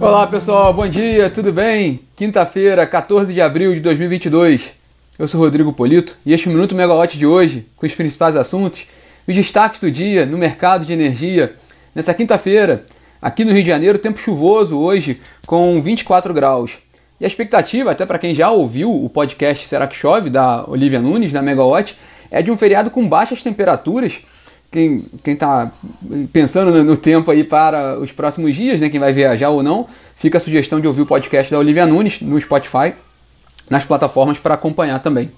Olá pessoal, bom dia, tudo bem? Quinta-feira, 14 de abril de 2022. Eu sou Rodrigo Polito e este é Minuto Megawatt de hoje, com os principais assuntos, os destaques do dia no mercado de energia. Nessa quinta-feira, aqui no Rio de Janeiro, tempo chuvoso hoje, com 24 graus. E a expectativa, até para quem já ouviu o podcast Será que Chove, da Olivia Nunes, da Megawatt, é de um feriado com baixas temperaturas quem está pensando no, no, tempo aí para os próximos dias, né, quem vai viajar ou não, fica a sugestão de ouvir o podcast da Olivia Nunes no Spotify, nas plataformas para acompanhar também.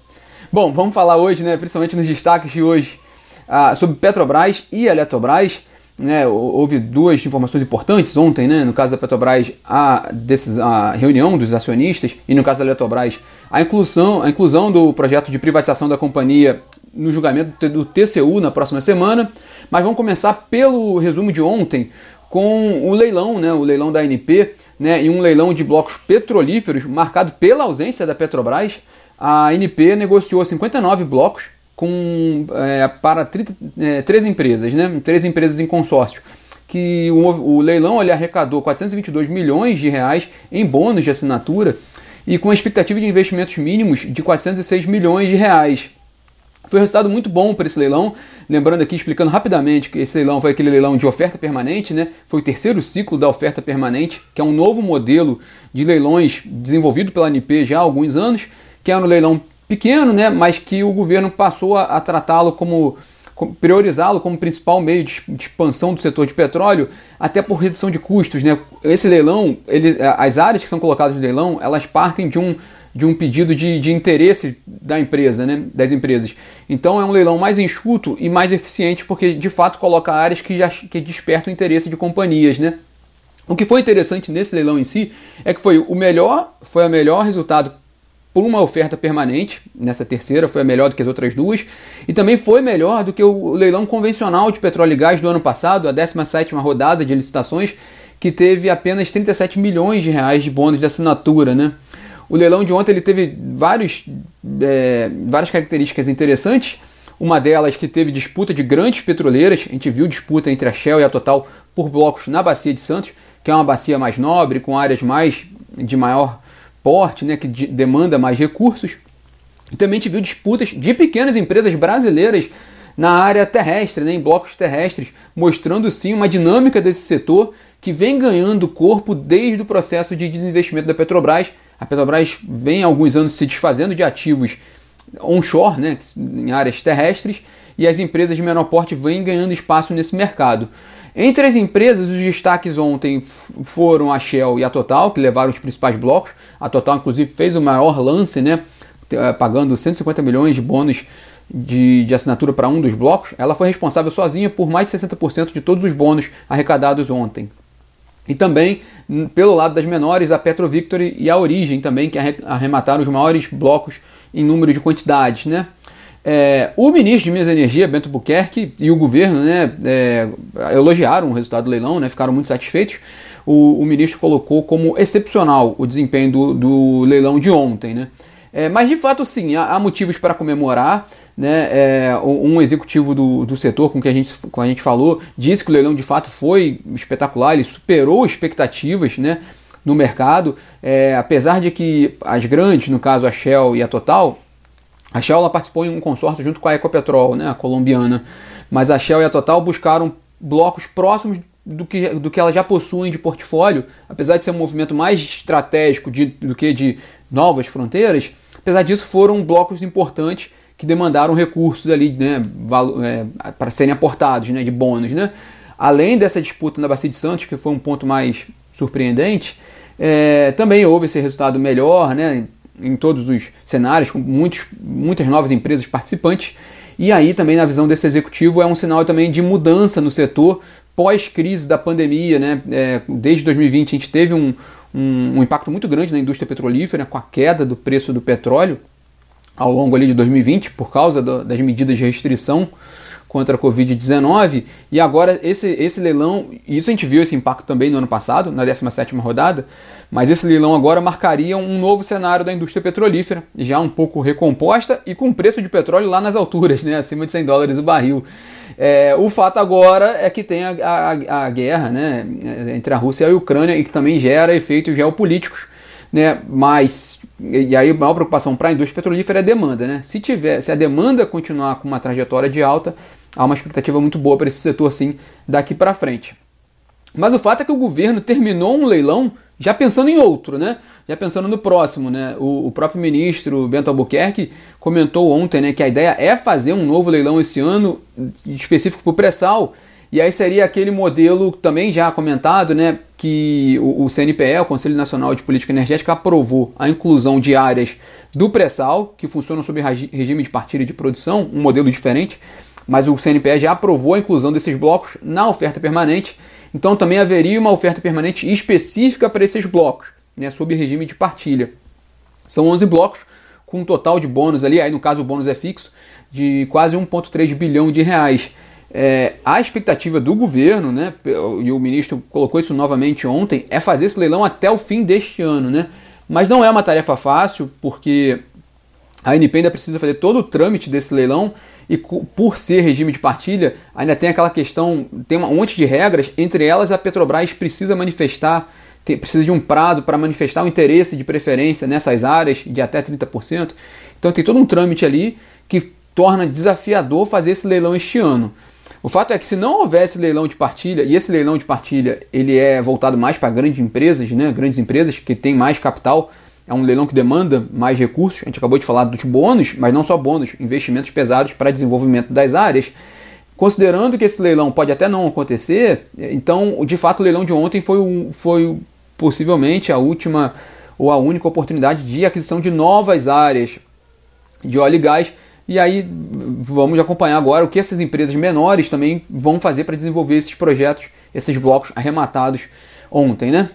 Bom, vamos falar hoje, né, principalmente nos destaques de hoje, ah, sobre Petrobras e Eletrobras. Né, houve duas informações importantes ontem, né, no caso da Petrobras, a, desses, a reunião dos acionistas e no caso da Eletrobras, a inclusão, a inclusão do projeto de privatização da companhia no julgamento do TCU na próxima semana. Mas vamos começar pelo resumo de ontem com o leilão, né, o leilão da ANP, né, e um leilão de blocos petrolíferos marcado pela ausência da Petrobras. A ANP negociou 59 blocos com, é, para 30, é, três empresas, né, três empresas em consórcio. Que o, o leilão ele arrecadou 422 milhões de reais em bônus de assinatura e com a expectativa de investimentos mínimos de 406 milhões de reais. Foi um resultado muito bom para esse leilão. Lembrando aqui, explicando rapidamente, que esse leilão foi aquele leilão de oferta permanente, né? Foi o terceiro ciclo da oferta permanente, que é um novo modelo de leilões desenvolvido pela ANP já há alguns anos, que é um leilão pequeno, né? Mas que o governo passou a, a tratá-lo como priorizá-lo como principal meio de, expansão do setor de petróleo, até por redução de custos. Né? Esse leilão, ele, as áreas que são colocadas no leilão, elas partem de um de um pedido de, de interesse da empresa, né, das empresas. Então é um leilão mais enxuto e mais eficiente porque de fato coloca áreas que, já, que despertam o interesse de companhias, né. O que foi interessante nesse leilão em si é que foi o melhor, foi o melhor resultado por uma oferta permanente, nessa terceira foi a melhor do que as outras duas, e também foi melhor do que o leilão convencional de petróleo e gás do ano passado, a 17ª rodada de licitações, que teve apenas 37 milhões de reais de bônus de assinatura, né? O leilão de ontem ele teve vários, é, várias características interessantes. Uma delas que teve disputa de grandes petroleiras. A gente viu disputa entre a Shell e a Total por blocos na Bacia de Santos, que é uma bacia mais nobre, com áreas mais de maior porte, né, que de, demanda mais recursos. E também gente viu disputas de pequenas empresas brasileiras na área terrestre, né, em blocos terrestres, mostrando sim uma dinâmica desse setor que vem ganhando corpo desde o processo de desinvestimento da Petrobras a Petrobras vem há alguns anos se desfazendo de ativos onshore, né, em áreas terrestres, e as empresas de menor porte vêm ganhando espaço nesse mercado. Entre as empresas, os destaques ontem foram a Shell e a Total, que levaram os principais blocos. A Total, inclusive, fez o maior lance, né, eh, pagando 150 milhões de bônus de, de assinatura para um dos blocos. Ela foi responsável sozinha por mais de 60% de todos os bônus arrecadados ontem. E também, pelo lado das menores, a Petro Victory e a Origem também, que arremataram os maiores blocos em número de quantidades. Né? É, o ministro de Minas e Energia, Bento Buquerque, e o governo né, é, elogiaram o resultado do leilão, né, ficaram muito satisfeitos. O, o ministro colocou como excepcional o desempenho do, do leilão de ontem. Né? É, mas de fato, sim, há, há motivos para comemorar. Né, é, um executivo do, do setor com que a gente, com a gente falou disse que o leilão de fato foi espetacular, ele superou expectativas né, no mercado, é, apesar de que as grandes, no caso a Shell e a Total, a Shell ela participou em um consórcio junto com a Ecopetrol, né, a colombiana, mas a Shell e a Total buscaram blocos próximos do que, do que elas já possuem de portfólio, apesar de ser um movimento mais estratégico de, do que de novas fronteiras, apesar disso foram blocos importantes que demandaram recursos ali, né, é, para serem aportados, né, de bônus, né. Além dessa disputa na Bacia de Santos, que foi um ponto mais surpreendente, é, também houve esse resultado melhor, né, em todos os cenários, com muitos, muitas novas empresas participantes. E aí também na visão desse executivo é um sinal também de mudança no setor pós-crise da pandemia, né? É, desde 2020 a gente teve um, um, um, impacto muito grande na indústria petrolífera com a queda do preço do petróleo ao longo ali de 2020 por causa do, das medidas de restrição contra a Covid-19 e agora esse, esse leilão, isso a gente viu esse impacto também no ano passado, na 17ª rodada, mas esse leilão agora marcaria um novo cenário da indústria petrolífera, já um pouco recomposta e com preço de petróleo lá nas alturas, né, acima de 100 dólares o barril. É, o fato agora é que tem a, a, a, guerra né, entre a Rússia e a Ucrânia e que também gera efeitos geopolíticos. Né, mas, e aí a maior preocupação para a indústria petrolífera é a demanda. Né? Se, tiver, se a demanda continuar com uma trajetória de alta, há uma expectativa muito boa para esse setor sim daqui para frente. Mas o fato é que o governo terminou um leilão já pensando em outro, né? Já pensando no próximo, né? O, o próprio ministro Bento Albuquerque comentou ontem né, que a ideia é fazer um novo leilão esse ano, específico para o pré-sal, e aí seria aquele modelo também já comentado, né, que o, CNPE, o Conselho Nacional de Política Energética, aprovou a inclusão de áreas do pré-sal, que funcionam sob regime de partilha de produção, um modelo diferente, mas o CNPE já aprovou a inclusão desses blocos na oferta permanente, então também haveria uma oferta permanente específica para esses blocos, né, sob regime de partilha. São 11 blocos com um total de bônus ali, aí no caso o bônus é fixo, de quase 1,3 bilhão de reais. É, a expectativa do governo, né, e o ministro colocou isso novamente ontem, é fazer esse leilão até o fim deste ano. Né? Mas não é uma tarefa fácil, porque a ANP ainda precisa fazer todo o trâmite desse leilão e por ser regime de partilha, ainda tem aquela questão, tem um monte de regras, entre elas a Petrobras precisa manifestar, tem, precisa de um prazo para manifestar o interesse de preferência nessas áreas de até 30%. Então tem todo um trâmite ali que torna desafiador fazer esse leilão este ano. O fato é que se não houvesse leilão de partilha, e esse leilão de partilha ele é voltado mais para grandes empresas, né, grandes empresas que têm mais capital, é um leilão que demanda mais recursos. A gente acabou de falar dos bônus, mas não só bônus, investimentos pesados para desenvolvimento das áreas. Considerando que esse leilão pode até não acontecer, então, de fato, o leilão de ontem foi, foi possivelmente a última ou a única oportunidade de aquisição de novas áreas de óleo e gás e aí vamos acompanhar agora o que essas empresas menores também vão fazer para desenvolver esses projetos, esses blocos arrematados ontem, né?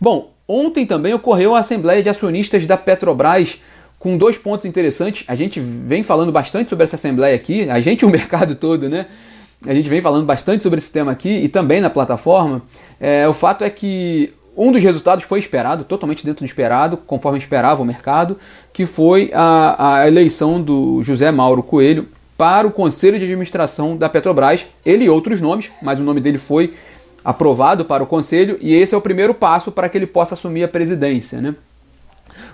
Bom, ontem também ocorreu a Assembleia de Acionistas da Petrobras com dois pontos interessantes. A gente vem falando bastante sobre essa Assembleia aqui, a gente e o mercado todo, né? A gente vem falando bastante sobre esse tema aqui e também na plataforma. É, o fato é que um dos resultados foi esperado, totalmente dentro do esperado, conforme esperava o mercado, que foi a, a eleição do José Mauro Coelho para o Conselho de Administração da Petrobras. Ele e outros nomes, mas o nome dele foi aprovado para o Conselho e esse é o primeiro passo para que ele possa assumir a presidência. Né?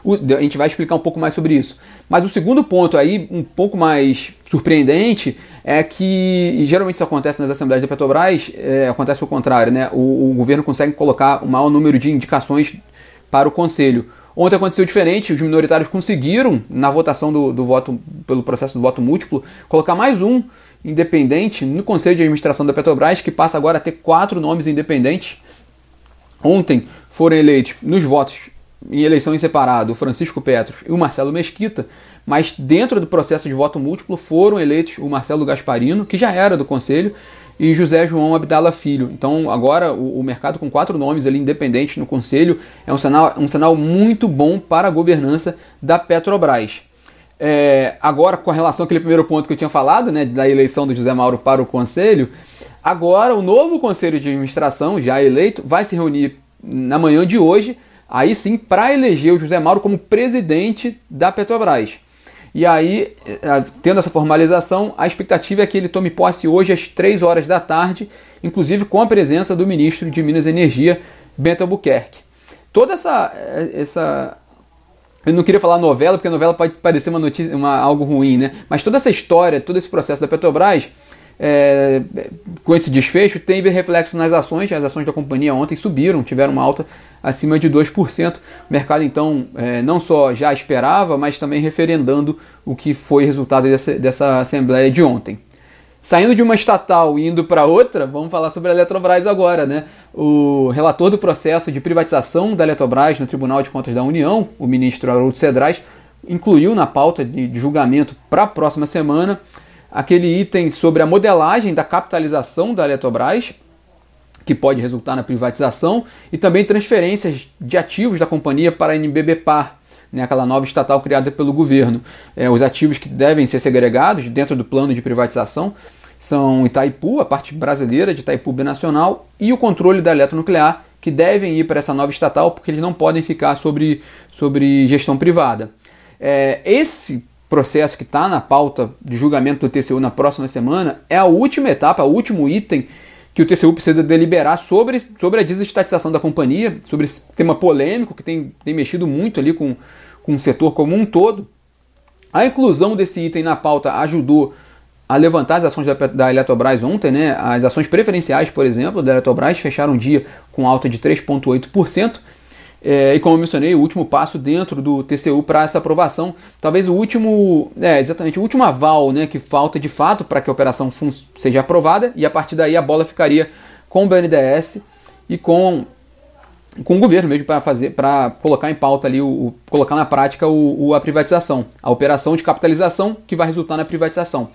A gente vai explicar um pouco mais sobre isso. Mas o segundo ponto aí, um pouco mais surpreendente, é que geralmente isso acontece nas assembleias da Petrobras, é, acontece o contrário, né? O, o, governo consegue colocar o maior número de indicações para o conselho. Ontem aconteceu diferente, os minoritários conseguiram, na votação do, do voto, pelo processo do voto múltiplo, colocar mais um independente no conselho de administração da Petrobras, que passa agora a ter quatro nomes independentes. Ontem foram eleitos nos votos em eleição em separado o Francisco Petros e o Marcelo Mesquita, mas dentro do processo de voto múltiplo foram eleitos o Marcelo Gasparino, que já era do Conselho, e José João Abdala Filho. Então agora o, o mercado com quatro nomes ali independentes no Conselho é um sinal, um sinal muito bom para a governança da Petrobras. É, agora, com relação àquele primeiro ponto que eu tinha falado, né, da eleição do José Mauro para o Conselho, agora o novo Conselho de Administração, já eleito, vai se reunir na manhã de hoje aí sim para eleger o José Mauro como presidente da Petrobras. E aí, eh, tendo essa formalização, a expectativa é que ele tome posse hoje às 3 horas da tarde, inclusive com a presença do ministro de Minas e Energia, Bento Albuquerque. Toda essa, eh, essa eu não queria falar novela, porque novela pode parecer uma notícia, uma, algo ruim, né? Mas toda essa história, todo esse processo da Petrobras é, com esse desfecho, teve reflexo nas ações. As ações da companhia ontem subiram, tiveram uma alta acima de 2%. O mercado, então, é, não só já esperava, mas também referendando o que foi resultado dessa, dessa assembleia de ontem. Saindo de uma estatal e indo para outra, vamos falar sobre a Eletrobras agora. Né? O relator do processo de privatização da Eletrobras no Tribunal de Contas da União, o ministro Haroldo Cedrais, incluiu na pauta de, de julgamento para a próxima semana aquele item sobre a modelagem da capitalização da Eletrobras, que pode resultar na privatização, e também transferências de ativos da companhia para a NBBPAR, né, aquela nova estatal criada pelo governo. É, os ativos que devem ser segregados dentro do plano de privatização são Itaipu, a parte brasileira de Itaipu Binacional, e o controle da eletronuclear, que devem ir para essa nova estatal, porque eles não podem ficar sobre, sobre gestão privada. É, esse processo que está na pauta de julgamento do TCU na próxima semana é a última etapa, o último item que o TCU precisa deliberar sobre, sobre a desestatização da companhia, sobre esse tema polêmico que tem, tem mexido muito ali com, com o setor como um todo. A inclusão desse item na pauta ajudou a levantar as ações da, da Eletrobras ontem, né? As ações preferenciais, por exemplo, da Eletrobras fecharam o dia com alta de 3,8%. É, e como eu mencionei, o último passo dentro do TCU para essa aprovação, talvez o último, é, exatamente, o último aval né, que falta de fato para que a operação seja aprovada, e a partir daí a bola ficaria com o BNDES e com, com o governo mesmo para fazer, para colocar em pauta ali, o, o colocar na prática o, o, a privatização, a operação de capitalização que vai resultar na privatização.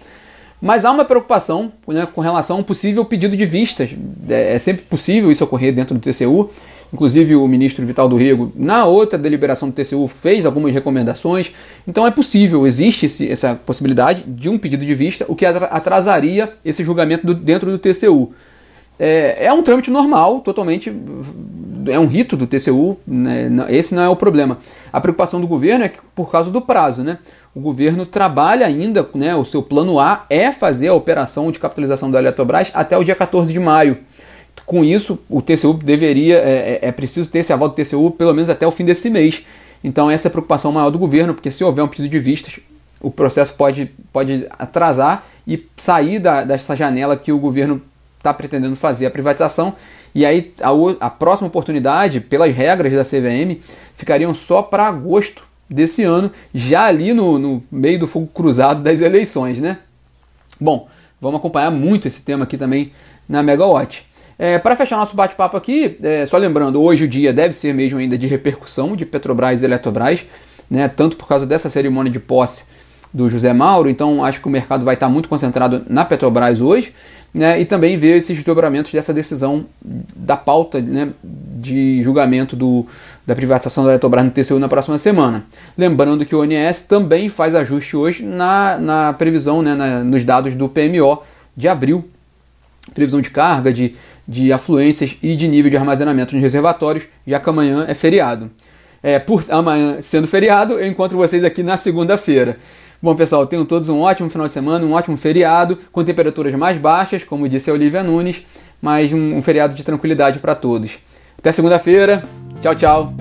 Mas há uma preocupação né, com relação a um possível pedido de vistas. É, é sempre possível isso ocorrer dentro do TCU. Inclusive o ministro Vital do Rego, na outra deliberação do TCU, fez algumas recomendações. Então é possível, existe esse, essa possibilidade de um pedido de vista, o que atrasaria esse julgamento do, dentro do TCU. É, é, um trâmite normal, totalmente. É um rito do TCU, né, esse não é o problema. A preocupação do governo é que, por causa do prazo, né? O governo trabalha ainda, né? O seu plano A é fazer a operação de capitalização da Eletrobras até o dia 14 de maio. Com isso, o TCU deveria, é, é, é preciso ter esse aval do TCU pelo menos até o fim desse mês. Então essa é a preocupação maior do governo, porque se houver um pedido de vistas, o processo pode, pode atrasar e sair da, dessa janela que o governo está pretendendo fazer a privatização. E aí a, a próxima oportunidade, pelas regras da CVM, ficariam só para agosto desse ano, já ali no, no meio do fogo cruzado das eleições, né? Bom, vamos acompanhar muito esse tema aqui também na Megawatt. É, para fechar nosso bate-papo aqui, é, só lembrando, hoje o dia deve ser mesmo ainda de repercussão de Petrobras e Eletrobras, né, tanto por causa dessa cerimônia de posse do José Mauro, então acho que o mercado vai estar muito concentrado na Petrobras hoje, né, e também ver esses desdobramentos dessa decisão da pauta né, de julgamento do, da privatização da Eletrobras no TCU na próxima semana. Lembrando que o ONS também faz ajuste hoje na, na previsão, né, na, nos dados do PMO de abril, previsão de carga, de de afluências e de nível de armazenamento nos reservatórios, já que amanhã é feriado. É, por amanhã sendo feriado, eu encontro vocês aqui na segunda-feira. Bom, pessoal, tenham todos um ótimo final de semana, um ótimo feriado, com temperaturas mais baixas, como disse a Olivia Nunes, mas um, um feriado de tranquilidade para todos. Até segunda-feira. Tchau, tchau.